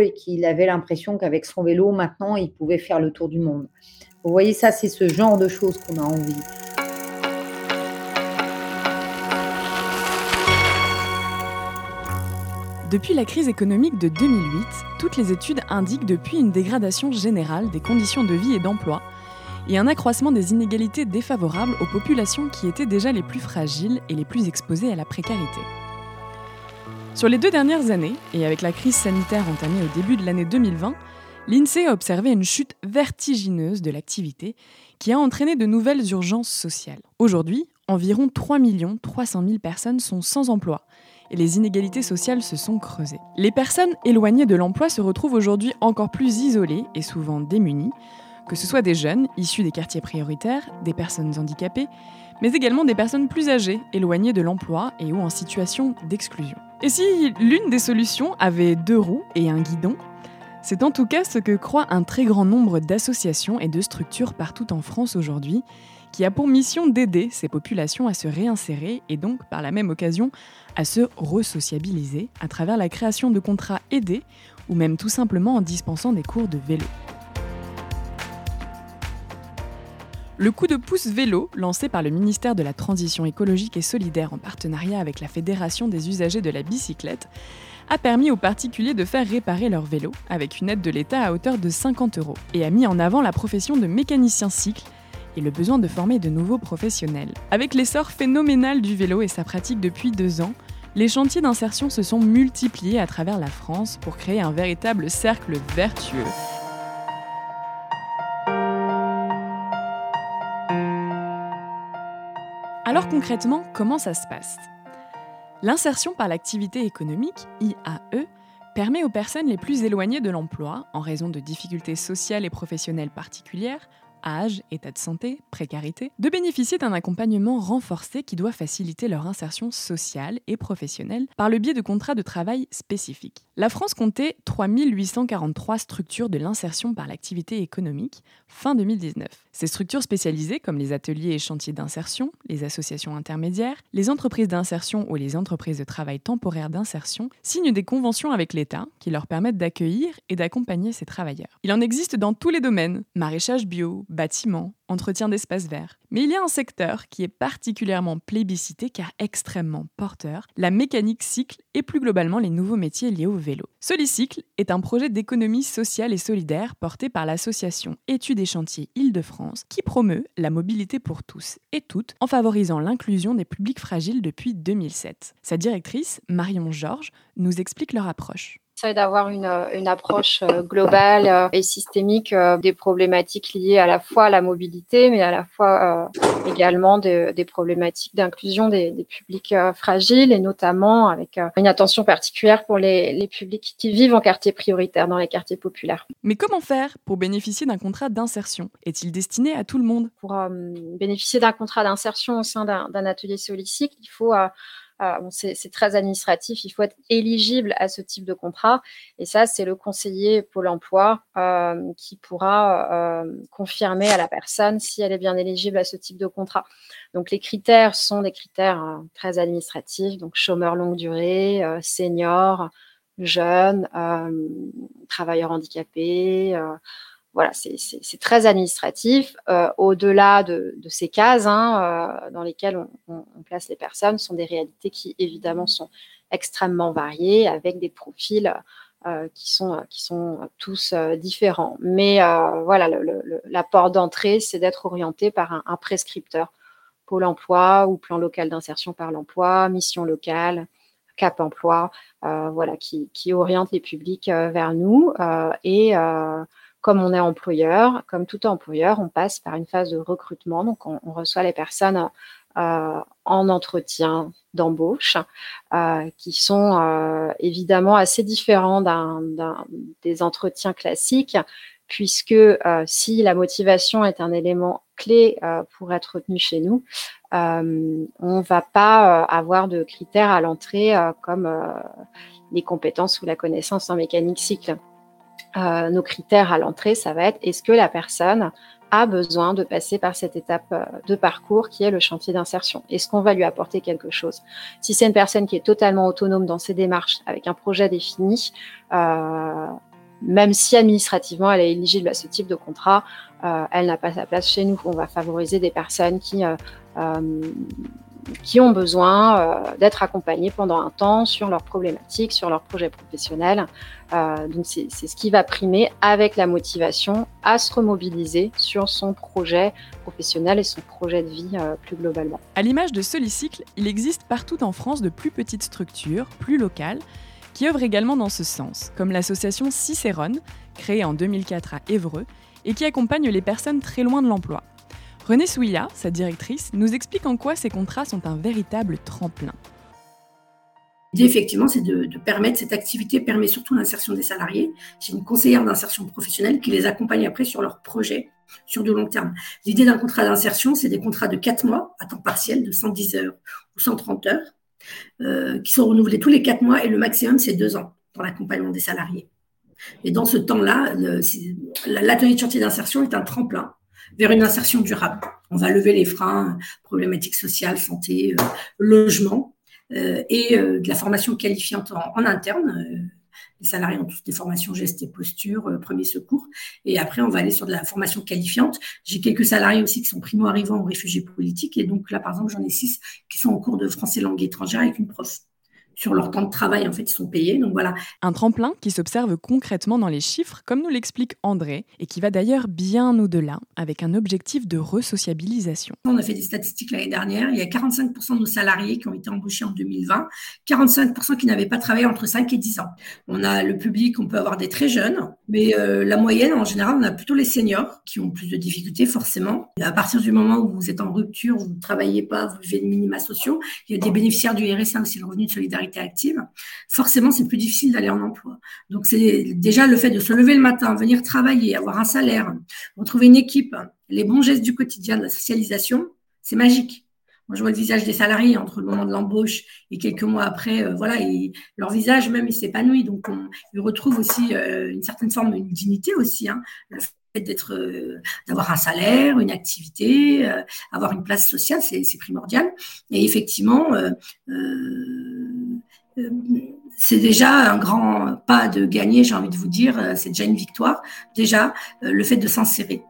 et qu'il avait l'impression qu'avec son vélo, maintenant, il pouvait faire le tour du monde. Vous voyez, ça, c'est ce genre de choses qu'on a envie. Depuis la crise économique de 2008, toutes les études indiquent depuis une dégradation générale des conditions de vie et d'emploi et un accroissement des inégalités défavorables aux populations qui étaient déjà les plus fragiles et les plus exposées à la précarité. Sur les deux dernières années, et avec la crise sanitaire entamée au début de l'année 2020, l'INSEE a observé une chute vertigineuse de l'activité qui a entraîné de nouvelles urgences sociales. Aujourd'hui, environ 3 300 000 personnes sont sans emploi et les inégalités sociales se sont creusées. Les personnes éloignées de l'emploi se retrouvent aujourd'hui encore plus isolées et souvent démunies, que ce soit des jeunes issus des quartiers prioritaires, des personnes handicapées, mais également des personnes plus âgées, éloignées de l'emploi et ou en situation d'exclusion. Et si l'une des solutions avait deux roues et un guidon, c'est en tout cas ce que croit un très grand nombre d'associations et de structures partout en France aujourd'hui, qui a pour mission d'aider ces populations à se réinsérer et donc par la même occasion à se resociabiliser à travers la création de contrats aidés ou même tout simplement en dispensant des cours de vélo. Le coup de pouce vélo, lancé par le ministère de la Transition écologique et solidaire en partenariat avec la Fédération des usagers de la bicyclette, a permis aux particuliers de faire réparer leur vélo avec une aide de l'État à hauteur de 50 euros et a mis en avant la profession de mécanicien cycle et le besoin de former de nouveaux professionnels. Avec l'essor phénoménal du vélo et sa pratique depuis deux ans, les chantiers d'insertion se sont multipliés à travers la France pour créer un véritable cercle vertueux Alors concrètement, comment ça se passe? L'insertion par l'activité économique, IAE, permet aux personnes les plus éloignées de l'emploi, en raison de difficultés sociales et professionnelles particulières, âge, état de santé, précarité, de bénéficier d'un accompagnement renforcé qui doit faciliter leur insertion sociale et professionnelle par le biais de contrats de travail spécifiques. La France comptait 3843 structures de l'insertion par l'activité économique fin 2019. Ces structures spécialisées, comme les ateliers et chantiers d'insertion, les associations intermédiaires, les entreprises d'insertion ou les entreprises de travail temporaire d'insertion, signent des conventions avec l'État qui leur permettent d'accueillir et d'accompagner ces travailleurs. Il en existe dans tous les domaines, maraîchage bio, bâtiments, entretien d'espaces verts. Mais il y a un secteur qui est particulièrement plébiscité car extrêmement porteur, la mécanique cycle et plus globalement les nouveaux métiers liés au vélo. Solicycle est un projet d'économie sociale et solidaire porté par l'association Études et Chantiers Île-de-France qui promeut la mobilité pour tous et toutes en favorisant l'inclusion des publics fragiles depuis 2007. Sa directrice, Marion Georges, nous explique leur approche d'avoir une, une, approche euh, globale euh, et systémique euh, des problématiques liées à la fois à la mobilité, mais à la fois également des, des problématiques d'inclusion des, des, publics fragiles et notamment avec une attention particulière pour les, les publics qui vivent en quartier prioritaire, dans les quartiers populaires. Mais comment faire pour bénéficier d'un contrat d'insertion? Est-il destiné à tout le monde? Pour bénéficier d'un contrat d'insertion au sein d'un atelier solicite, il faut ah, c'est très administratif, il faut être éligible à ce type de contrat. Et ça, c'est le conseiller Pôle emploi euh, qui pourra euh, confirmer à la personne si elle est bien éligible à ce type de contrat. Donc, les critères sont des critères euh, très administratifs, donc chômeur longue durée, senior, jeune, travailleur handicapé voilà, c'est très administratif. Euh, au-delà de, ces cases hein, euh, dans lesquelles on, place les personnes, sont des réalités qui évidemment sont extrêmement variées, avec des profils euh, qui, sont, qui sont tous différents. Mais voilà, la porte d'entrée, c'est d'être orienté par un, prescripteur, Pôle emploi ou plan local d'insertion par l'emploi, mission locale, Cap emploi, voilà, qui, qui, oriente les publics vers nous. et comme on est employeur, comme tout employeur, on passe par une phase de recrutement. Donc, on, reçoit les personnes euh, en entretien d'embauche, euh, qui sont euh, évidemment assez différents d'un, des entretiens classiques, puisque si la motivation est un élément clé pour être retenu chez nous, on ne va pas avoir de critères à l'entrée comme les compétences ou la connaissance en mécanique cycle. Euh, nos critères à l'entrée, ça va être est-ce que la personne a besoin de passer par cette étape euh, de parcours qui est le chantier d'insertion? Est-ce qu'on va lui apporter quelque chose? Si c'est une personne qui est totalement autonome dans ses démarches, avec un projet défini, euh, même si administrativement elle est éligible à ce type de contrat, elle n'a pas sa place chez nous. On va favoriser des personnes qui qui ont besoin euh, d'être accompagnés pendant un temps sur leurs problématiques, sur leurs projets professionnels. Euh, donc c'est ce qui va primer avec la motivation à se remobiliser sur son projet professionnel et son projet de vie euh, plus globalement. À l'image de Solicycle, il existe partout en France de plus petites structures, plus locales, qui œuvrent également dans ce sens, comme l'association Cicérone, créée en 2004 à Évreux, et qui accompagne les personnes très loin de l'emploi. Renée Souilla, sa directrice, nous explique en quoi ces contrats sont un véritable tremplin. L'idée, effectivement, c'est de, permettre, cette activité permet surtout l'insertion des salariés. J'ai une conseillère d'insertion professionnelle qui les accompagne après sur leurs projets sur du long terme. L'idée d'un contrat d'insertion, c'est des contrats de 4 mois à temps partiel, de 110 heures ou 130 heures, euh, qui sont renouvelés tous les 4 mois et le maximum, c'est 2 ans pour l'accompagnement des salariés. Et dans ce temps-là, l'atelier de chantier d'insertion est un tremplin vers une insertion durable. On va lever les freins, problématiques sociales, santé, euh, logement, euh, et euh, de la formation qualifiante en, interne. les salariés ont tous des formations gestes et posture, premier secours. Et après, on va aller sur de la formation qualifiante. J'ai quelques salariés aussi qui sont primo-arrivants ou réfugiés politiques. Et donc là, par exemple, j'en ai six qui sont en cours de français langue étrangère avec une prof sur leur temps de travail, en fait, ils sont payés. Donc voilà. Un tremplin qui s'observe concrètement dans les chiffres, comme nous l'explique André, et qui va d'ailleurs bien au-delà, avec un objectif de resociabilisation. On a fait des statistiques l'année dernière. Il y a 45% de nos salariés qui ont été embauchés en 2020, 45% qui n'avaient pas travaillé entre 5 et 10 ans. On a le public, on peut avoir des très jeunes, mais euh, la moyenne, en général, on a plutôt les seniors qui ont plus de difficultés, forcément. à partir du moment où vous êtes en rupture, vous ne travaillez pas, vous vivez de minima sociaux, il y a des bénéficiaires du RSA aussi, le revenu de solidarité active, forcément, c'est plus difficile d'aller en emploi. Donc, c'est déjà le fait de se lever le matin, venir travailler, avoir un salaire, retrouver une équipe, les bons gestes du quotidien, de la socialisation, c'est magique. Moi, je vois le visage des salariés entre le moment de l'embauche et quelques mois après, euh, voilà, leur visage même, il s'épanouit. Donc, on, ils retrouvent aussi euh, une certaine forme, une dignité aussi. Hein, le fait d'être, euh, d'avoir un salaire, une activité, avoir une place sociale, c'est primordial. Et effectivement, c'est déjà un grand pas de gagner, j'ai envie de vous dire, euh, c'est déjà une victoire. Déjà, euh, le fait de s'insérer,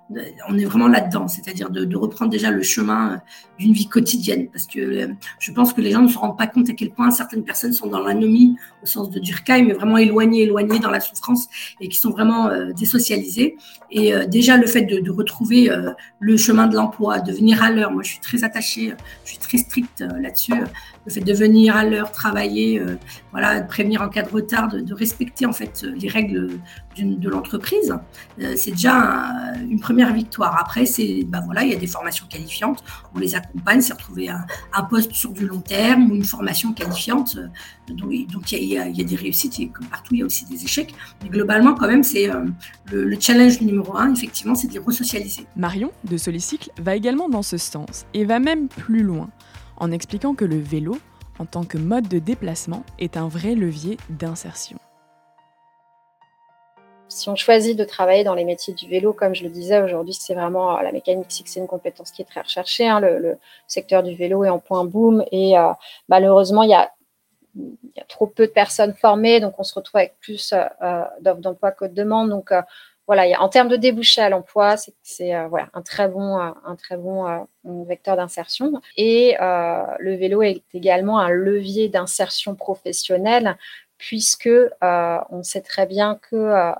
on est vraiment là-dedans, c'est-à-dire de, reprendre déjà le chemin d'une vie quotidienne, parce que je pense que les gens ne se rendent pas compte à quel point certaines personnes sont dans l'anomie au sens de Durkheim, mais vraiment éloignées, éloignées dans la souffrance et qui sont vraiment désocialisées. Et déjà, le fait de retrouver le chemin de l'emploi, de venir à l'heure, moi je suis très attachée, je suis très stricte là-dessus le fait de venir à l'heure travailler, euh, voilà, de prévenir en cas de retard, de, respecter en fait les règles de l'entreprise, euh, c'est déjà une première victoire. Après, c'est bah voilà, il y a des formations qualifiantes, on les accompagne, c'est retrouver un, poste sur du long terme ou une formation qualifiante. Euh, donc, il, y a, des réussites, et comme partout, il y a aussi des échecs. Mais globalement, quand même, c'est le, le, challenge numéro un, effectivement, c'est de les resocialiser. Marion de Solicycle va également dans ce sens et va même plus loin en expliquant que le vélo, en tant que mode de déplacement, est un vrai levier d'insertion. Si on choisit de travailler dans les métiers du vélo, comme je le disais aujourd'hui, c'est vraiment euh, la mécanique, c'est une compétence qui est très recherchée. Hein. le, secteur du vélo est en point boom et euh, malheureusement, il y, a, trop peu de personnes formées, donc on se retrouve avec plus euh, d'offres d'emploi que de demandes. Donc voilà, en termes de débouché à l'emploi, c'est euh, voilà, un très bon, euh, un très bon euh, vecteur d'insertion. Et le vélo est également un levier d'insertion professionnelle, puisque on sait très bien que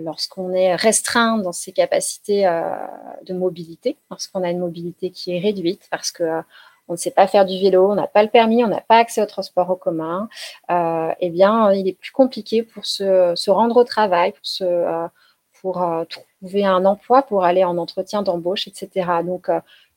lorsqu'on est restreint dans ses capacités de mobilité, lorsqu'on a une mobilité qui est réduite, parce que on ne sait pas faire du vélo, on n'a pas le permis, on n'a pas accès au transport en commun, euh, eh bien, il est plus compliqué pour se, rendre au travail, pour, euh, euh, trouver un emploi, pour aller en entretien d'embauche, etc. Donc,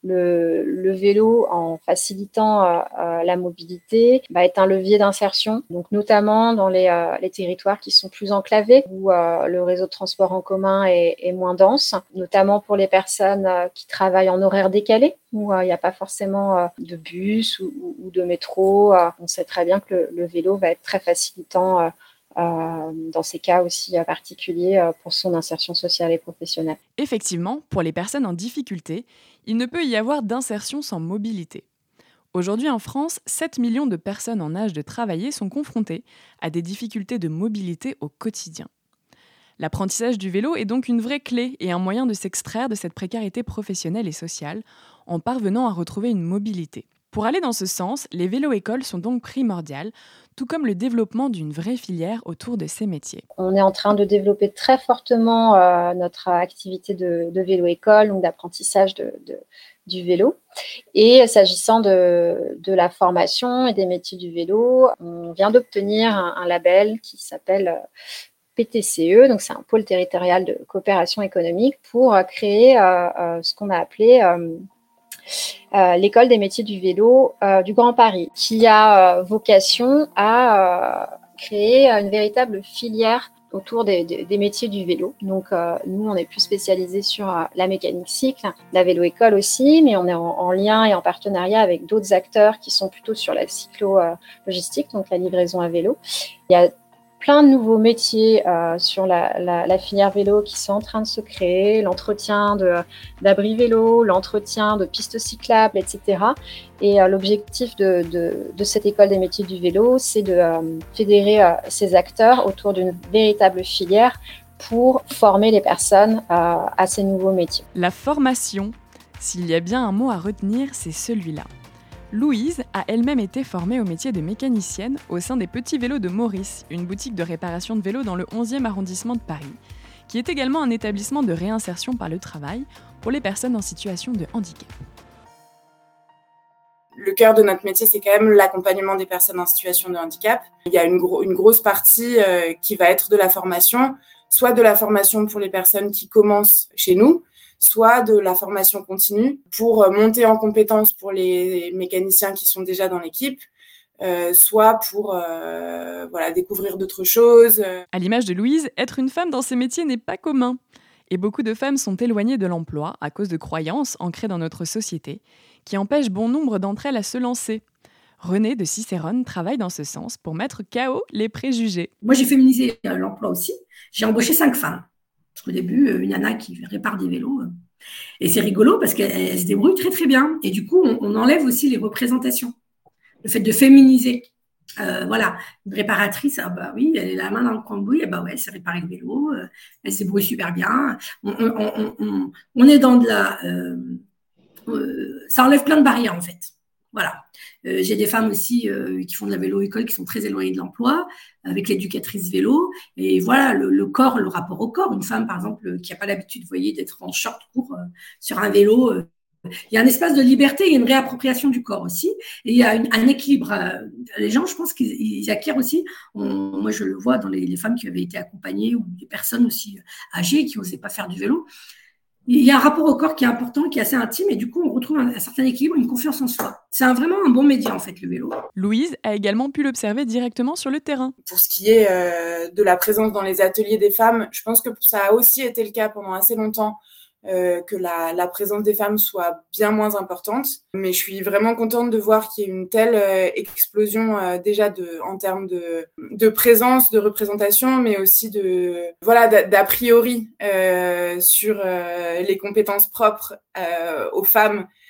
le, vélo, en facilitant euh, euh, la mobilité, va être un levier d'insertion, donc notamment dans les, euh, territoires qui sont plus enclavés, où le réseau de transport en commun est, moins dense, notamment pour les personnes qui travaillent en horaire décalé, où il n'y a pas forcément de bus ou, de métro. on sait très bien que le vélo va être très facilitant euh, dans ces cas aussi particuliers euh, pour son insertion sociale et professionnelle. Effectivement, pour les personnes en difficulté, il ne peut y avoir d'insertion sans mobilité. Aujourd'hui en France, 7 millions de personnes en âge de travailler sont confrontées à des difficultés de mobilité au quotidien. L'apprentissage du vélo est donc une vraie clé et un moyen de s'extraire de cette précarité professionnelle et sociale en parvenant à retrouver une mobilité. Pour aller dans ce sens, les vélos-écoles sont donc primordiales, tout comme le développement d'une vraie filière autour de ces métiers. On est en train de développer très fortement euh, notre activité de, vélo-école, donc d'apprentissage du vélo. Et s'agissant de, la formation et des métiers du vélo, on vient d'obtenir un, label qui s'appelle euh, PTCE, donc c'est un pôle territorial de coopération économique, pour créer euh, ce qu'on a appelé euh, l'école des métiers du vélo euh, du Grand Paris, qui a euh, vocation à créer une véritable filière autour des, métiers du vélo. Donc, nous, on est plus spécialisé sur la mécanique cycle, la vélo-école aussi, mais on est en, lien et en partenariat avec d'autres acteurs qui sont plutôt sur la cyclo-logistique, donc la livraison à vélo. Il y a plein de nouveaux métiers euh, sur la, filière vélo qui sont en train de se créer, l'entretien d'abris vélo, l'entretien de pistes cyclables, etc. Et euh, l'objectif de, cette école des métiers du vélo, c'est de euh, fédérer ces acteurs autour d'une véritable filière pour former les personnes à ces nouveaux métiers. La formation, s'il y a bien un mot à retenir, c'est celui-là. Louise a elle-même été formée au métier de mécanicienne au sein des Petits Vélos de Maurice, une boutique de réparation de vélos dans le 11e arrondissement de Paris, qui est également un établissement de réinsertion par le travail pour les personnes en situation de handicap. Le cœur de notre métier, c'est quand même l'accompagnement des personnes en situation de handicap. Il y a une, grosse partie euh, qui va être de la formation, soit de la formation pour les personnes qui commencent chez nous, soit de la formation continue pour euh, monter en compétences pour les mécaniciens qui sont déjà dans l'équipe, euh, soit pour euh, voilà, découvrir d'autres choses. À l'image de Louise, être une femme dans ces métiers n'est pas commun. Et beaucoup de femmes sont éloignées de l'emploi à cause de croyances ancrées dans notre société qui empêchent bon nombre d'entre elles à se lancer. René de Cicérone travaille dans ce sens pour mettre KO les préjugés. Moi, j'ai féminisé l'emploi aussi. J'ai embauché cinq femmes. Au début, euh, une nana qui répare des vélos. Euh. Et c'est rigolo parce qu'elle se débrouille très très bien. Et du coup, on, enlève aussi les représentations. Le fait de féminiser. Euh, voilà, une réparatrice, ah bah oui, elle est la main dans le cambouis, et bah ouais, c'est réparer le vélo, elle se débrouille super bien. On, est dans de la. ça enlève plein de barrières en fait. Voilà. Euh, j'ai des femmes aussi euh, qui font de la vélo-école qui sont très éloignées de l'emploi, avec l'éducatrice vélo. Et voilà, le, corps, le rapport au corps. Une femme, par exemple, qui n'a pas l'habitude, vous voyez, d'être en short court euh, sur un vélo. il y a un espace de liberté, il y a une réappropriation du corps aussi. Et il y a un équilibre. les gens, je pense qu'ils acquièrent aussi. moi, je le vois dans les, les, femmes qui avaient été accompagnées ou des personnes aussi âgées qui n'osaient pas faire du vélo il y a un rapport au corps qui est important, qui est assez intime, et du coup, on retrouve un, certain équilibre, une confiance en soi. C'est vraiment un bon média, en fait, le vélo. Louise a également pu l'observer directement sur le terrain. Pour ce qui est euh, de la présence dans les ateliers des femmes, je pense que ça a aussi été le cas pendant assez longtemps euh, que la, la, présence des femmes soit bien moins importante. Mais je suis vraiment contente de voir qu'il y ait une telle euh, explosion euh, déjà de, en termes de, de, présence, de représentation, mais aussi de voilà d'a priori sur les compétences propres aux femmes euh,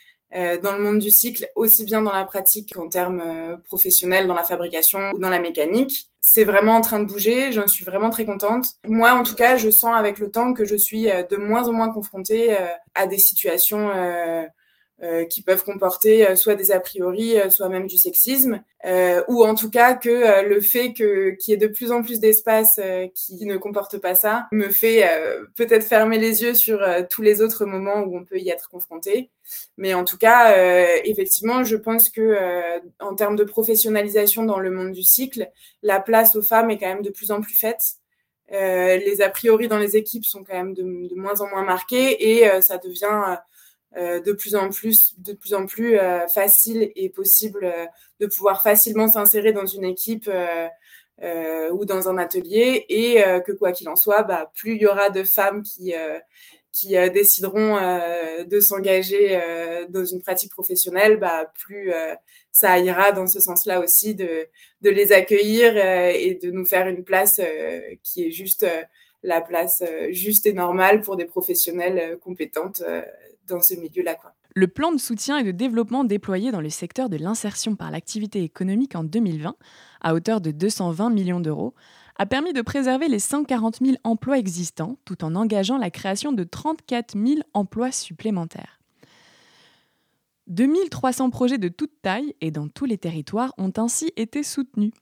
dans le monde du cycle, aussi bien dans la pratique qu'en termes euh, professionnels, dans la fabrication ou dans la mécanique. C'est vraiment en train de bouger, j'en suis vraiment très contente. Moi, en tout cas, je sens avec le temps que je suis euh, de moins en moins confrontée à des situations euh, qui peuvent comporter euh, soit des a priori, euh, soit même du sexisme, ou en tout cas que le fait que qu'il y ait de plus en plus d'espaces qui ne comportent pas ça me fait peut-être fermer les yeux sur tous les autres moments où on peut y être confronté. Mais en tout cas, effectivement, je pense que en termes de professionnalisation dans le monde du cycle, la place aux femmes est quand même de plus en plus faite. les a priori dans les équipes sont quand même de, de moins en moins marqués et ça devient euh, de plus en plus, de plus en plus euh, facile et possible euh, de pouvoir facilement s'insérer dans une équipe ou dans un atelier. Et que quoi qu'il en soit, bah, plus il y aura de femmes qui qui décideront de s'engager dans une pratique professionnelle, bah, plus ça ira dans ce sens-là aussi de, de les accueillir et de nous faire une place qui est juste la place juste et normale pour des professionnelles compétentes dans ce milieu-là. Le plan de soutien et de développement déployé dans le secteur de l'insertion par l'activité économique en 2020, à hauteur de 220 millions d'euros, a permis de préserver les 140 000 emplois existants tout en engageant la création de 34 000 emplois supplémentaires. 2300 projets de toute taille et dans tous les territoires ont ainsi été soutenus.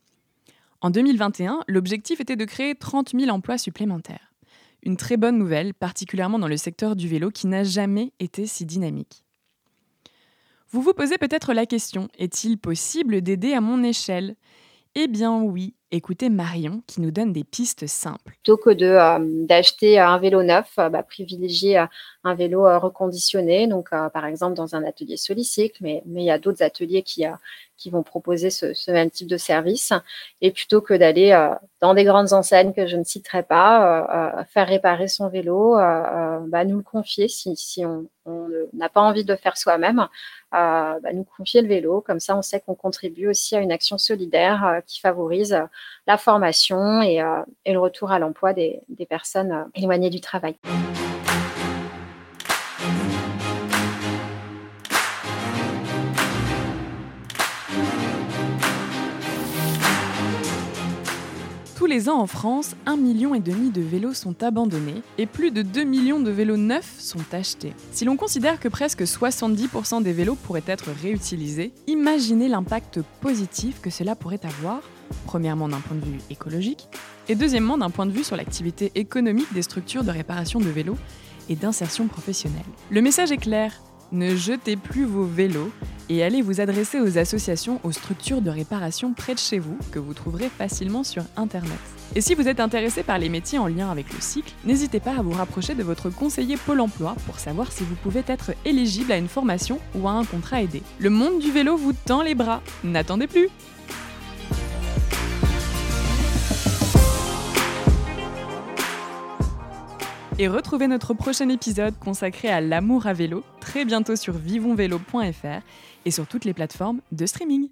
En 2021, l'objectif était de créer 30 000 emplois supplémentaires. Une très bonne nouvelle, particulièrement dans le secteur du vélo qui n'a jamais été si dynamique. Vous vous posez peut-être la question, est-il possible d'aider à mon échelle? Eh bien oui, écoutez Marion qui nous donne des pistes simples. Plutôt que euh, d'acheter un vélo neuf, euh, bah, privilégier euh, un vélo reconditionné, donc par exemple dans un atelier Solicycle, mais, mais il y a d'autres ateliers qui, qui vont proposer ce, même type de service. Et plutôt que d'aller dans des grandes enseignes que je ne citerai pas, faire réparer son vélo, bah, nous le confier si, si on n'a pas envie de le faire soi-même, bah, nous confier le vélo. Comme ça, on sait qu'on contribue aussi à une action solidaire qui favorise la formation et, euh, le retour à l'emploi des, personnes euh, éloignées du travail. Tous les ans en France, 1,5 million et de vélos sont abandonnés et plus de 2 millions de vélos neufs sont achetés. Si l'on considère que presque 70% des vélos pourraient être réutilisés, imaginez l'impact positif que cela pourrait avoir premièrement d'un point de vue écologique, et deuxièmement d'un point de vue sur l'activité économique des structures de réparation de vélos et d'insertion professionnelle. Le message est clair, ne jetez plus vos vélos et allez vous adresser aux associations, aux structures de réparation près de chez vous que vous trouverez facilement sur Internet. Et si vous êtes intéressé par les métiers en lien avec le cycle, n'hésitez pas à vous rapprocher de votre conseiller Pôle Emploi pour savoir si vous pouvez être éligible à une formation ou à un contrat aidé. Le monde du vélo vous tend les bras. N'attendez plus Et retrouvez notre prochain épisode consacré à l'amour à vélo très bientôt sur vivonvélo.fr et sur toutes les plateformes de streaming.